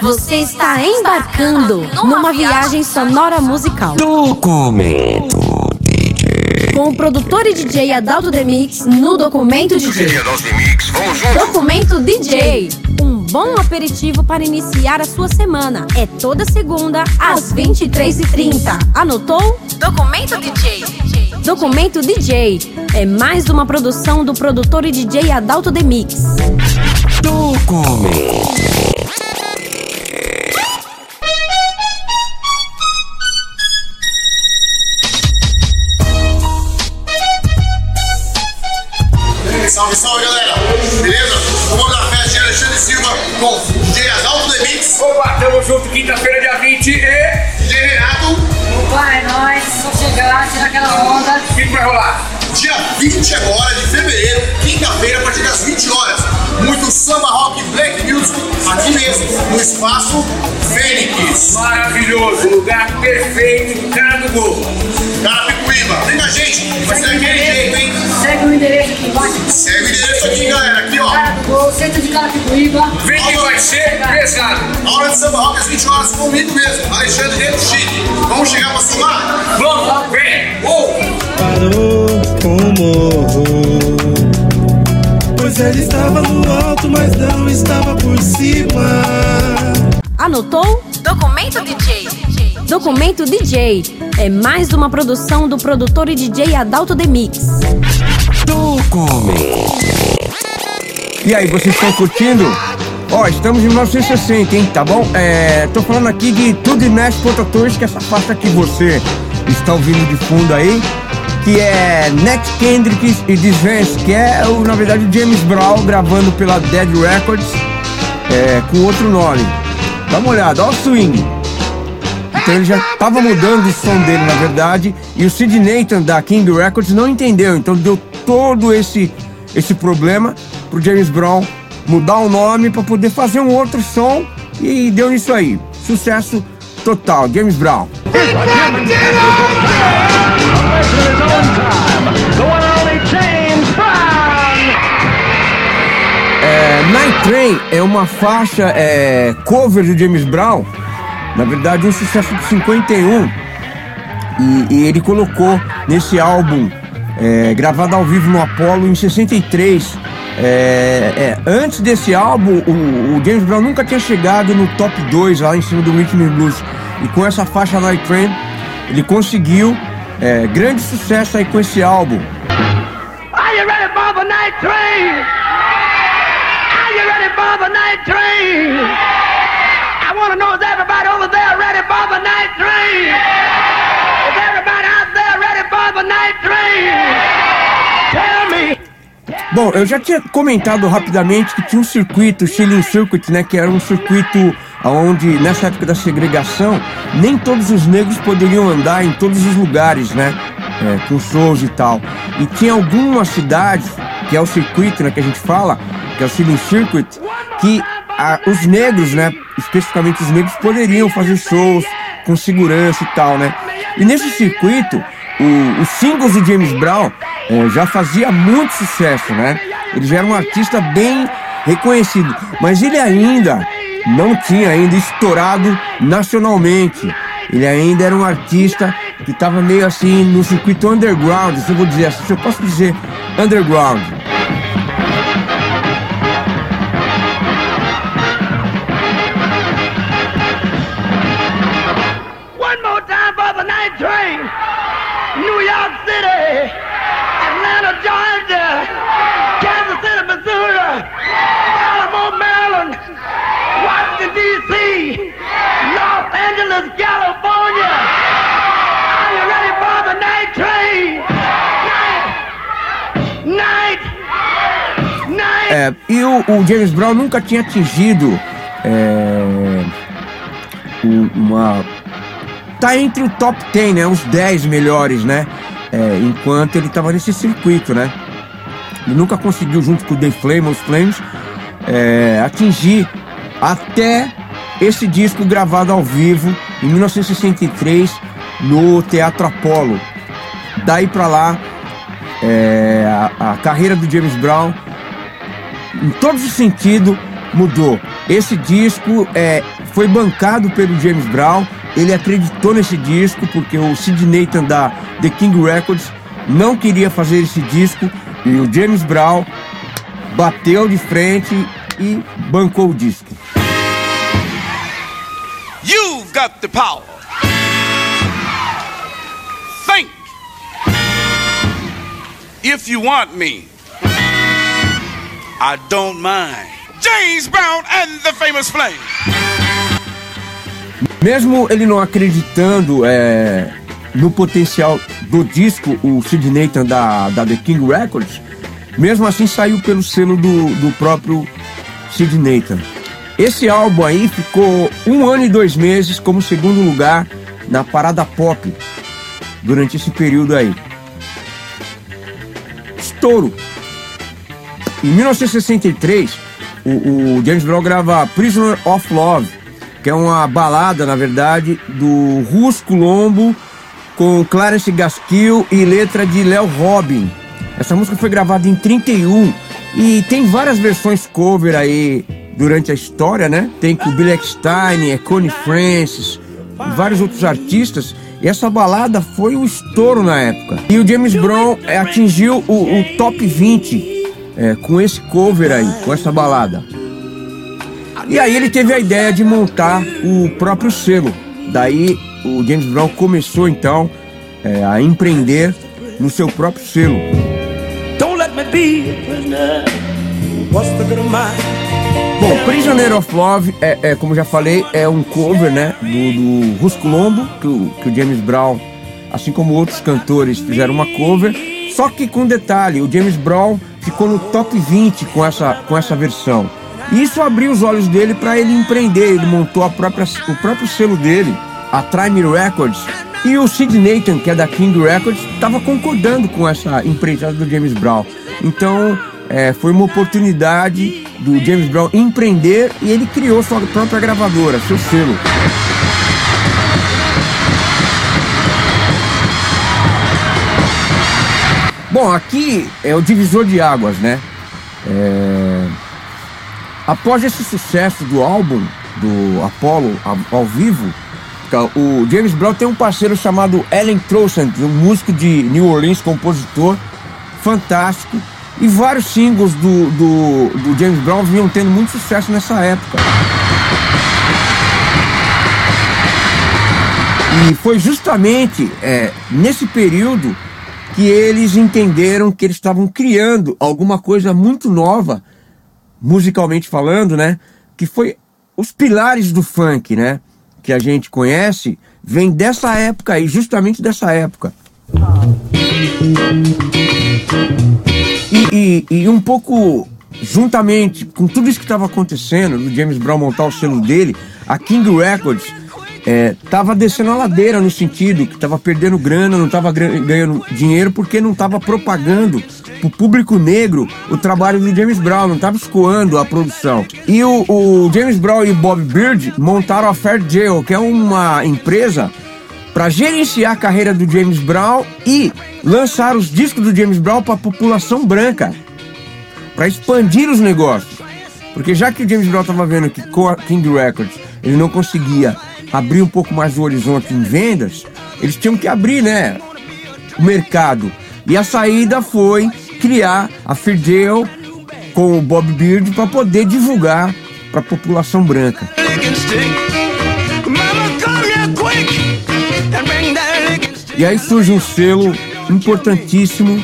Você está embarcando numa viagem sonora musical. Documento DJ. Com o produtor e DJ Adalto Demix no Documento DJ. Adalto Demix, vamos junto. Documento DJ. Um bom aperitivo para iniciar a sua semana. É toda segunda às 23h30. Anotou? Documento DJ. Documento DJ. É mais uma produção do produtor e DJ Adalto Demix. Documento. Salve, salve galera! Beleza? Vamos na festa de Alexandre Silva com DJ Adalto Demix, Opa, tamo junto, quinta-feira, dia 20 e... DJ Renato, Opa, é nóis, só chegar, tirar aquela onda. O que, que vai rolar? dia 20 agora de fevereiro, quinta-feira, a partir das 20 horas. Muito samba, rock, black music, aqui mesmo, no espaço Fênix. Maravilhoso, lugar perfeito, cara do gol. Carapicuíba, vem com a gente, vai ser daquele jeito, hein? Segue o endereço aqui embaixo. Segue o endereço aqui, galera, aqui ó. Cara do gol, centro de Carapicuíba. Vem que vai ser pesado. Aula de samba rock às 20 horas comigo mesmo, Alexandre Reto Chique. Vamos chegar pra somar? Vamos, vem! Ou! parou com o morro. Pois ele estava no alto, mas não estava por cima. Anotou? Documento DJ. Documento DJ. É mais uma produção do produtor e DJ Adalto Demix. E aí, vocês estão curtindo? Ó, estamos em 1960, hein, tá bom? É, tô falando aqui de Tudo Mesh Prototores, que é essa faixa que você está ouvindo de fundo aí, que é Next Kendrick e Disvance, que é, na verdade, o James Brown gravando pela Dead Records é, com outro nome. Dá uma olhada, ó o swing. Então ele já tava mudando o som dele, na verdade, e o Sid Nathan da King Records não entendeu, então deu todo esse esse problema pro James Brown mudar o nome para poder fazer um outro som e deu nisso aí. Sucesso total, James Brown. É, Night Train é uma faixa é, cover do James Brown, na verdade um sucesso de 51 e, e ele colocou nesse álbum é, gravado ao vivo no Apollo em 63. É, é, antes desse álbum, o, o James Brown nunca tinha chegado no top 2 lá em cima do and Blues. E com essa faixa Night Train, ele conseguiu é, grande sucesso aí com esse álbum. Are you ready for the night train? Are you ready for the night train? I want to know is everybody over there ready for the night train? Is everybody out there ready for the night train? Tell me. Bom, eu já tinha comentado rapidamente que tinha um circuito, o Shilling Circuit, né, que era um circuito onde nessa época da segregação nem todos os negros poderiam andar em todos os lugares, né, é, com shows e tal. E tinha algumas cidades que é o circuito, né, que a gente fala, que é o Shilling Circuit, que a, os negros, né, especificamente os negros poderiam fazer shows com segurança e tal, né. E nesse circuito o, os singles do James Brown eh, já fazia muito sucesso, né? Ele já era um artista bem reconhecido, mas ele ainda não tinha ainda estourado nacionalmente. Ele ainda era um artista que estava meio assim no circuito underground, se eu vou dizer assim, se eu posso dizer underground. Georgia, Kansas City, Missouri, Baltimore, Maryland, Washington, D.C., Los Angeles, California. Are you ready for the night train? Night! Night! Night! É, e o, James Brown nunca tinha atingido é, um- uma. Tá entre o top 10, né? Os 10 melhores, né? É, enquanto ele tava nesse circuito, né? Ele nunca conseguiu, junto com o The Flame, os Flames, é, atingir até esse disco gravado ao vivo em 1963 no Teatro Apollo. Daí pra lá, é, a, a carreira do James Brown em todos os sentidos, mudou. Esse disco é, foi bancado pelo James Brown. Ele acreditou nesse disco porque o Sid Nathan da The King Records não queria fazer esse disco e o James Brown bateu de frente e bancou o disco. You've got the power. Think. If you want me, I don't mind. James Brown and the famous Flame. Mesmo ele não acreditando é, no potencial do disco, o Sid Nathan da, da The King Records, mesmo assim saiu pelo selo do, do próprio Sid Nathan. Esse álbum aí ficou um ano e dois meses como segundo lugar na parada pop durante esse período aí. Estouro. Em 1963, o, o James Brown grava Prisoner of Love, que é uma balada, na verdade, do Russo Colombo com Clarence Gaskill e letra de Léo Robin. Essa música foi gravada em 31 e tem várias versões cover aí durante a história, né? Tem com Billy Eckstein, é Connie Francis, vários outros artistas. E essa balada foi um estouro na época. E o James Brown é, atingiu o, o top 20 é, com esse cover aí, com essa balada. E aí ele teve a ideia de montar o próprio selo. Daí o James Brown começou então é, a empreender no seu próprio selo. Don't let me be a prisoner. What's the good of mine? Bom, Prisoner of Love, é, é, como já falei, é um cover né, do, do Russ Colombo, que o, que o James Brown, assim como outros cantores, fizeram uma cover. Só que com detalhe, o James Brown ficou no top 20 com essa, com essa versão. Isso abriu os olhos dele para ele empreender. Ele montou própria, o próprio selo dele, a Time Records. E o Sid Nathan, que é da King Records, estava concordando com essa empreitada do James Brown. Então, é, foi uma oportunidade do James Brown empreender e ele criou sua própria gravadora, seu selo. Bom, aqui é o divisor de águas, né? É... Após esse sucesso do álbum do Apollo ao vivo, o James Brown tem um parceiro chamado Ellen Trousent, um músico de New Orleans, compositor fantástico. E vários singles do, do, do James Brown vinham tendo muito sucesso nessa época. E foi justamente é, nesse período que eles entenderam que eles estavam criando alguma coisa muito nova, musicalmente falando, né? Que foi os pilares do funk, né? Que a gente conhece, vem dessa época aí, justamente dessa época. E, e, e um pouco juntamente com tudo isso que estava acontecendo, do James Brown montar o selo dele, a King Records é, descendo a ladeira no sentido que estava perdendo grana, não estava ganhando dinheiro porque não estava propagando para o público negro o trabalho do James Brown, não estava escoando a produção. E o, o, James Brown e Bob Beard montaram a Fair Jail, que é uma empresa para gerenciar a carreira do James Brown e lançar os discos do James Brown para a população branca, para expandir os negócios. Porque já que o James Brown estava vendo que King Records ele não conseguia abrir um pouco mais o horizonte em vendas, eles tinham que abrir, né, o mercado. E a saída foi criar a Fidel com o Bob Beard para poder divulgar para a população branca. E aí surge um selo importantíssimo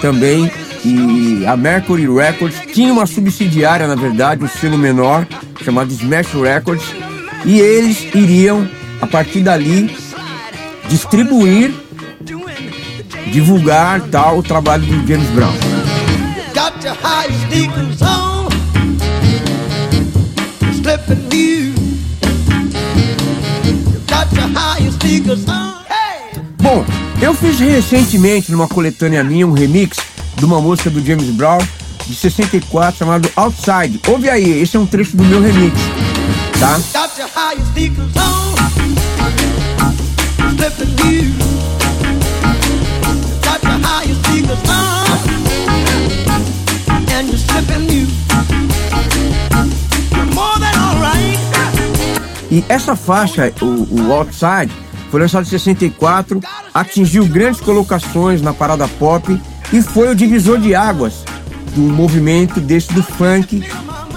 também e a Mercury Records tinha uma subsidiária, na verdade, um selo menor chamado Smash Records e eles iriam a partir dali distribuir, divulgar tal o trabalho do James Brown. Bom, eu fiz recentemente numa coletânea minha um remix de uma música do James Brown de 64 chamado Outside. Ouve aí, esse é um trecho do meu remix tá? E essa faixa, o, o Outside, foi lançado em 64, atingiu grandes colocações na parada pop e foi o divisor de águas do movimento desse do funk,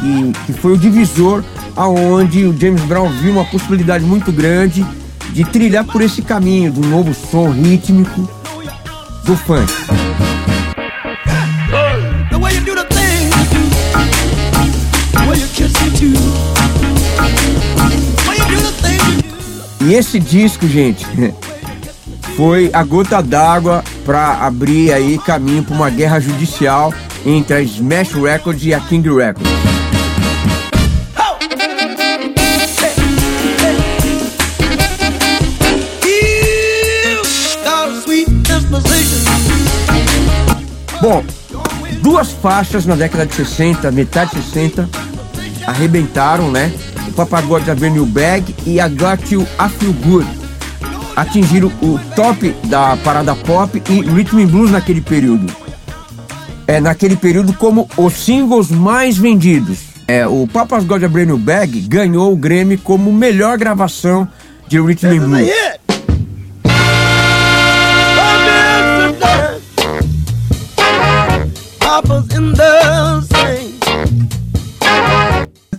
e que foi o divisor aonde o James Brown viu uma possibilidade muito grande de trilhar por esse caminho do novo som rítmico do funk. E esse disco, gente, foi a gota d'água para abrir aí caminho para uma guerra judicial entre a Smash Records e a King Records. Bom, duas faixas na década de 60, metade de 60, arrebentaram, né? O Papagode Avenue Bag e a Got You I Feel Good. Atingiram o top da parada pop e rhythm and blues naquele período. É, naquele período como os singles mais vendidos. É, o Papa's Got a Brand New Bag ganhou o Grammy como melhor gravação de rhythm and blues.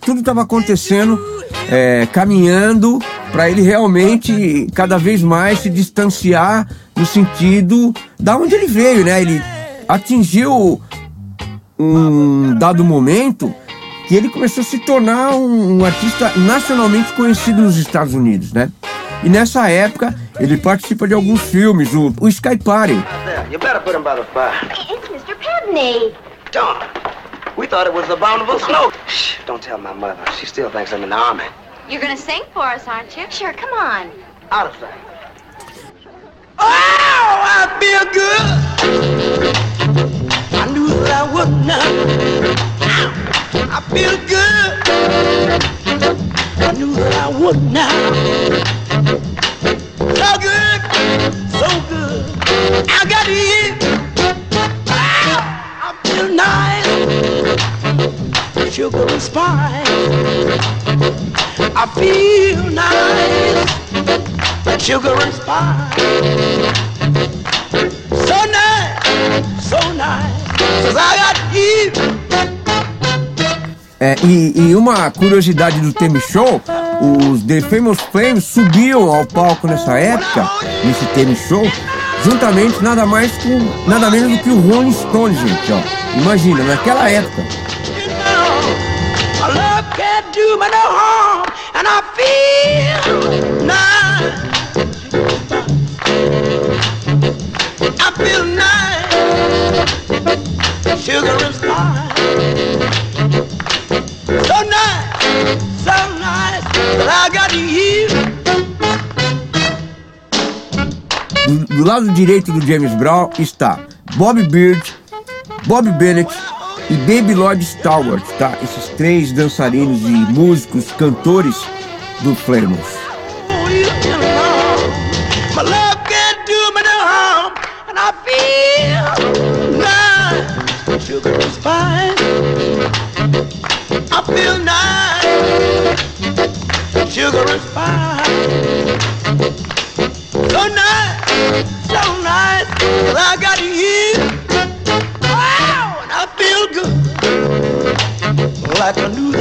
Tudo estava acontecendo, é, caminhando para ele realmente cada vez mais se distanciar no sentido da onde ele veio, né? Ele atingiu um dado momento que ele começou a se tornar um, um artista nacionalmente conhecido nos Estados Unidos, né? E nessa época ele participa de alguns filmes, o, o Sky Party. You better put him by the fire. It's Mr. we thought it was the abominable snow. Shh, don't tell my mother. She still thinks I'm in the army. You're gonna sing for us, aren't you? Sure, come on. Out of sight. Oh, I feel good. I knew that I would not. I feel good. I knew that I would not. So good, so good. I got you. Sugar and spice. I feel nice. Sugar and spice. So nice, so nice. Cause I got you. É, e, e uma curiosidade do Temi Show, os The Famous Flames subiam ao palco nessa época, nesse Temi Show, juntamente nada mais com nada menos do que o Rolling Stone, gente, ó. Imagina, naquela época. Do me no harm, and I feel nice. I feel nice. Sugar. So nice, so nice. But I got you. Do lado direito do James Brown está Bob Beard, Bob Bennett e Baby Lloyd Stewart, tá? Esses três dançarinos e músicos, cantores do spice. So nice, so nice. I got Like I knew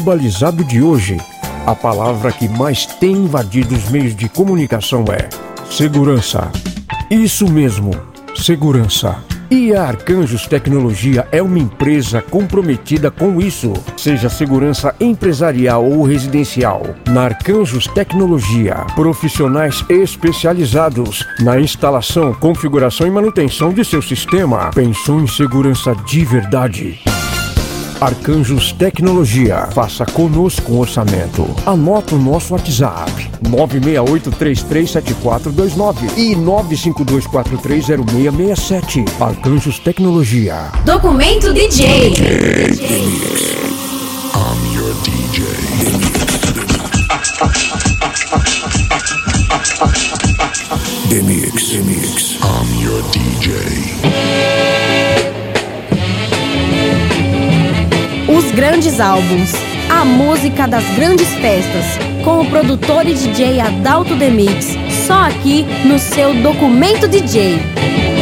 globalizado de hoje, a palavra que mais tem invadido os meios de comunicação é segurança. Isso mesmo, segurança. E a Arcanjos Tecnologia é uma empresa comprometida com isso, seja segurança empresarial ou residencial. Na Arcanjos Tecnologia, profissionais especializados na instalação, configuração e manutenção de seu sistema. Pensou em segurança de verdade? Arcanjos Tecnologia. Faça conosco um orçamento. Anota o nosso WhatsApp: 968337429 e 952430667. Arcanjos Tecnologia. Documento DJ. I'm your DJ. The Mix. The Mix. I'm your DJ. Os grandes álbuns. A música das grandes festas. Com o produtor e DJ Adalto Demix. Só aqui no seu Documento DJ.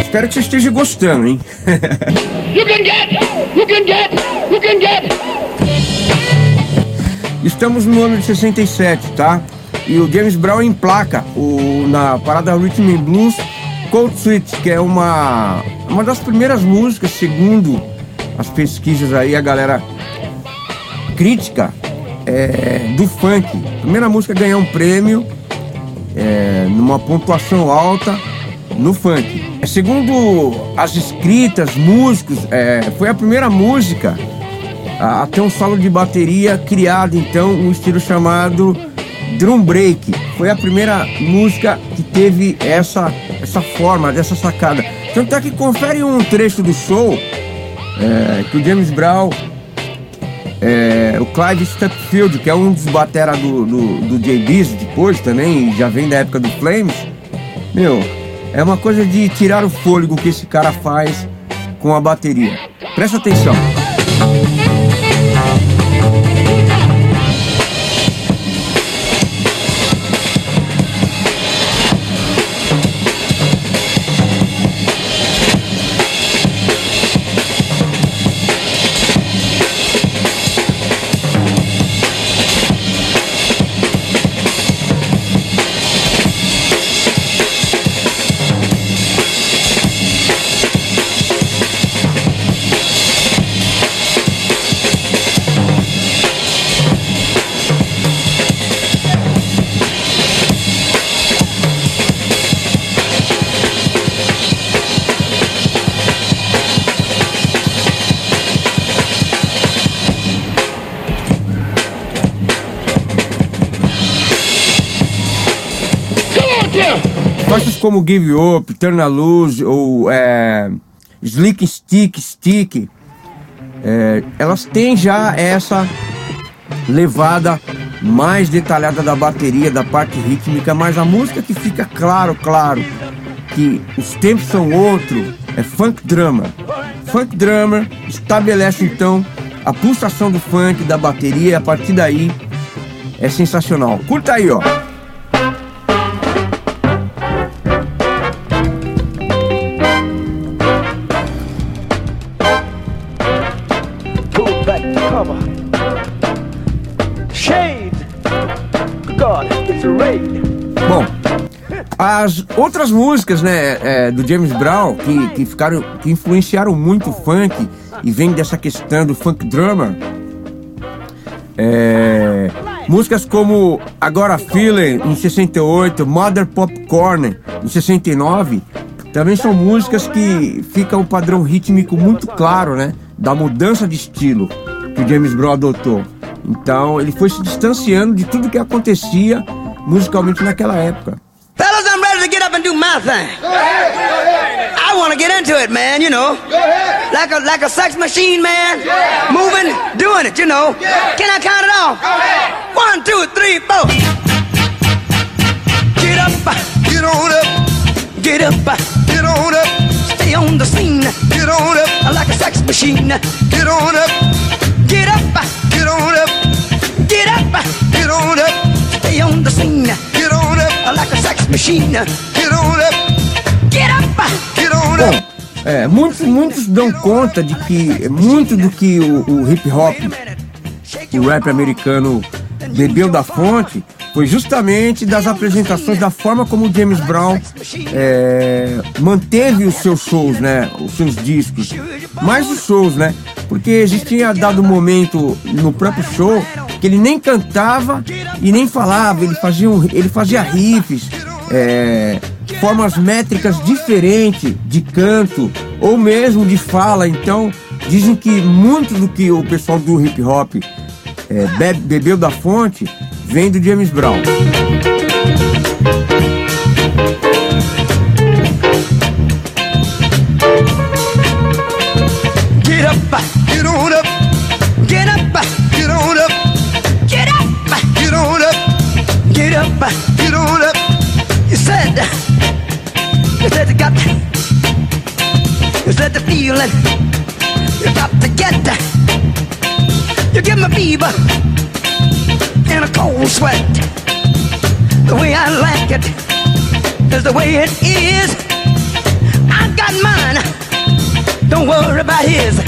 Espero que você esteja gostando, hein? You can get, you can get, you can get. Estamos no ano de 67, tá? E o James Brown emplaca o, na parada Rhythm and Blues Cold Sweet, que é uma, uma das primeiras músicas, segundo as pesquisas aí, a galera crítica é, do funk. Primeira música a ganhar um prêmio é, numa pontuação alta no funk. Segundo as escritas, músicos, é, foi a primeira música a, a ter um solo de bateria criado, então, um estilo chamado drum break. Foi a primeira música que teve essa, essa forma, dessa sacada. Tanto é que confere um trecho do show é, que o James Brown, é, o Clive Stepfield, que é um dos batera do, do, do JB's depois também, já vem da época do Flames, meu, é uma coisa de tirar o fôlego que esse cara faz com a bateria. Presta atenção. Como Give Up, Turn a Lose ou é, Slick Stick, Stick, é, elas têm já essa levada mais detalhada da bateria, da parte rítmica, mas a música que fica claro, claro, que os tempos são outros, é Funk Drummer. Funk Drummer estabelece então a pulsação do funk, da bateria, e a partir daí é sensacional. Curta aí, ó. As outras músicas, né, é, do James Brown que, que ficaram, que influenciaram muito o funk e vem dessa questão do funk drummer, é, músicas como Agora Feeling em 68, Mother Popcorn em 69, também são músicas que ficam um padrão rítmico muito claro, né, da mudança de estilo que o James Brown adotou. Então ele foi se distanciando de tudo que acontecia musicalmente naquela época. Fellas, I'm ready to get up and do my thing. I want to get into it, man, you know. Like a like a sex machine, man. Moving, doing it, you know. Can I count it off? One, two, three, four. Get up, get on up. Get up, get on up. Stay on the scene. Get on up. Like a sex machine. Get on up. Get up, get on up. Get up, get on up. Stay on the scene. Get on up. Like a sex machine. Bom, é, muitos, muitos dão conta de que muito do que o, o hip hop, o rap americano bebeu da fonte, foi justamente das apresentações, da forma como o James Brown é, manteve os seus shows, né? Os seus discos. Mais os shows, né? Porque existia dado um momento no próprio show que ele nem cantava e nem falava, ele fazia, um, ele fazia riffs, é, formas métricas diferentes de canto ou mesmo de fala. Então, dizem que muito do que o pessoal do hip hop é, bebe, bebeu da fonte vem do James Brown. Said you got, you said the feeling, you got to get. You give me fever in a cold sweat. The way I like it is the way it is. I got mine. Don't worry about his.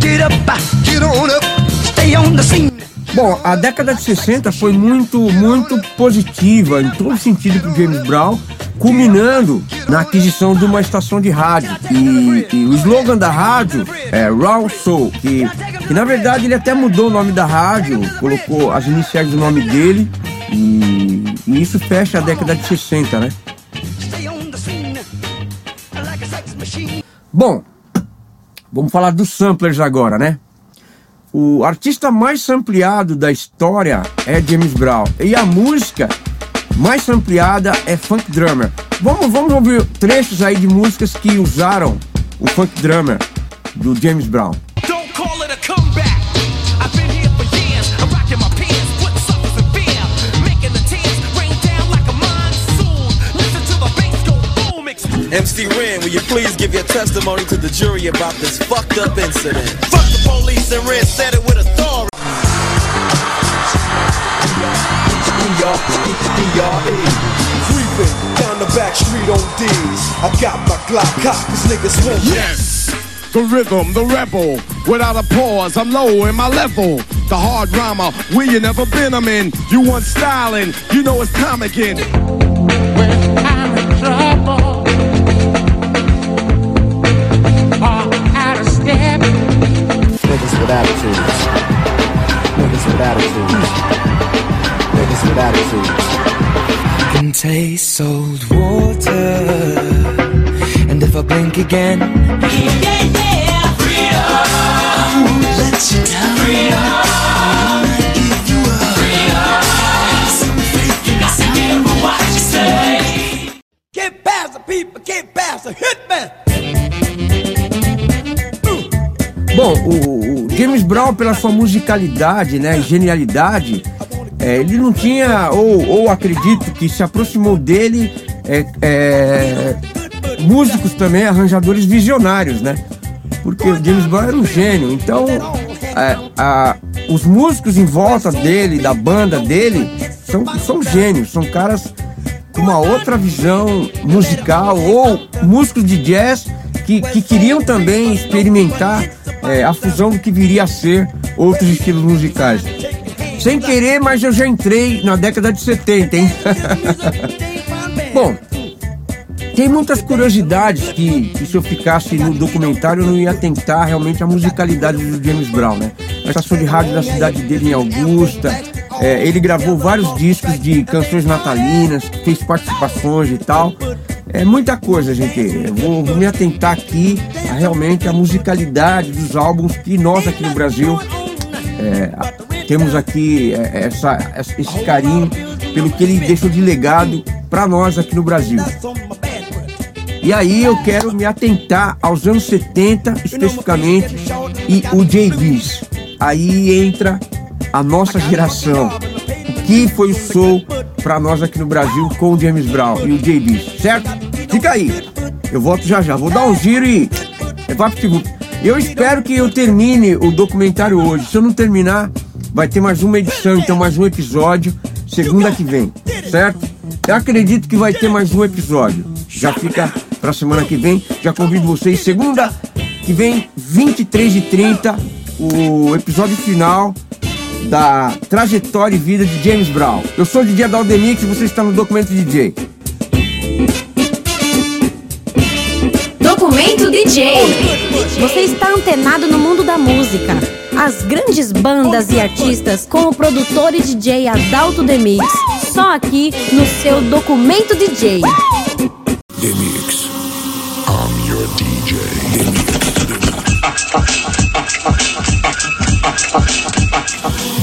Get up, get on up, stay on the scene. Bom, a década de 60 foi muito, muito positiva em todo sentido para James Brown, culminando na aquisição de uma estação de rádio. E, e o slogan da rádio é Raw Soul, que, que na verdade ele até mudou o nome da rádio, colocou as iniciais do nome dele, e, e isso fecha a década de 60, né? Bom, vamos falar dos samplers agora, né? O artista mais sampleado da história é James Brown. E a música mais sampleada é Funk Drummer. Vamos, vamos ouvir trechos aí de músicas que usaram o Funk Drummer do James Brown. Don't call it a comeback. I've been here for years. I'm rocking my pants, putting suckers in fear. Making the tears rain down like a monsoon. Listen to the bass go boom. Explode. MC Ren, will you please give your testimony to the jury about this fucked up incident? Fuck the police and Ren said it with authority. Creeping down the back street on D's. I got my Glock cocked, cause niggas won't. Yes, the rhythm, the rebel. Without a pause, I'm low in my level. The hard rhymer, where you never been, I'm in. You want styling, you know it's time again. When I'm in trouble. Or out of step. Niggas with attitudes. Niggas with attitudes. With attitudes. can taste salt water. And if I blink again, Yeah, yeah, freedom. let you down. Freedom. Give you up. Freedom. Some faith You got to give her what you say. Get past the people, get past the hitman. Bom, o, o James Brown, pela sua musicalidade né, genialidade, é, ele não tinha, ou, ou acredito que se aproximou dele, é, é, músicos também, arranjadores visionários, né? Porque o James Brown era um gênio. Então, é, a- os músicos em volta dele, da banda dele, são, são gênios, são caras com uma outra visão musical, ou músicos de jazz que, que queriam também experimentar é, a fusão do que viria a ser outros estilos musicais. Sem querer, mas eu já entrei na década de 70, hein? Bom, tem muitas curiosidades que, que se eu ficasse no documentário eu não ia tentar realmente a musicalidade do James Brown, né? A estação de rádio da cidade dele em Augusta, é, ele gravou vários discos de canções natalinas, fez participações e tal. É muita coisa, gente. Eu vou, vou me atentar aqui a realmente a musicalidade dos álbuns que nós aqui no Brasil é, temos aqui é, essa, esse carinho pelo que ele deixou de legado para nós aqui no Brasil. E aí eu quero me atentar aos anos 70 especificamente e o JBs. Aí entra a nossa geração. O que foi o soul para nós aqui no Brasil com o James Brown e o JBs, certo? Fica aí. Eu volto já já. Vou dar um giro e levar pro segundo. Eu espero que eu termine o documentário hoje. Se eu não terminar, vai ter mais uma edição, então mais um episódio segunda que vem, certo? Eu acredito que vai ter mais um episódio. Já fica pra semana que vem. Já convido vocês segunda que vem, 23 e 30 o episódio final da trajetória e vida de James Brown. Eu sou o DJ da Aldemix e você está no Documento DJ. Documento DJ. Você está antenado no mundo da música. As grandes bandas e artistas com o produtor e DJ Adalto Demix. Só aqui no seu Documento DJ. Demix. I'm your DJ.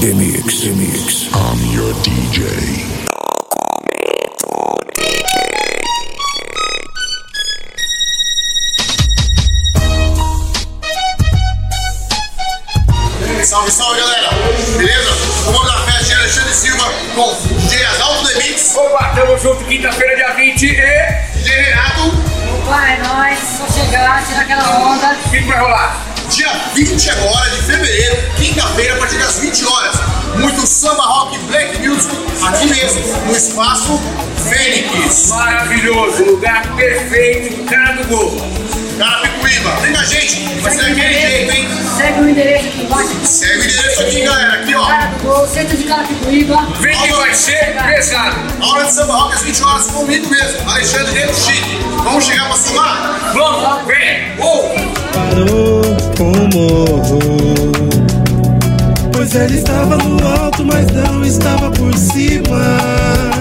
Demix. Demix. I'm your DJ. Salve, salve galera! Beleza? Vamos na festa de Alexandre Silva com DJ Adalto Demix. Opa, tamo junto, quinta-feira, dia 20 e. DJ Renato. Opa, é nóis. Só chegar, tirar aquela onda. O que, que vai rolar? Dia 20 agora de fevereiro, quinta-feira, a partir das 20 horas. Muito samba, rock, black music, aqui mesmo, no espaço Fênix. Maravilhoso, lugar perfeito, cara do gol. Carapicuíba, vem com a gente, vai ser daquele jeito, hein? Segue o endereço aqui embaixo. Segue o endereço aqui, galera, aqui ó. Cara do gol, centro de Carapicuíba. Vem que vai ser pesado. Aula de samba rock às 20 horas comigo mesmo, Alexandre Dentro Chique. Vamos chegar pra somar? Vamos, vem! Ou! Parou com o morro Pois ele estava no alto, mas não estava por cima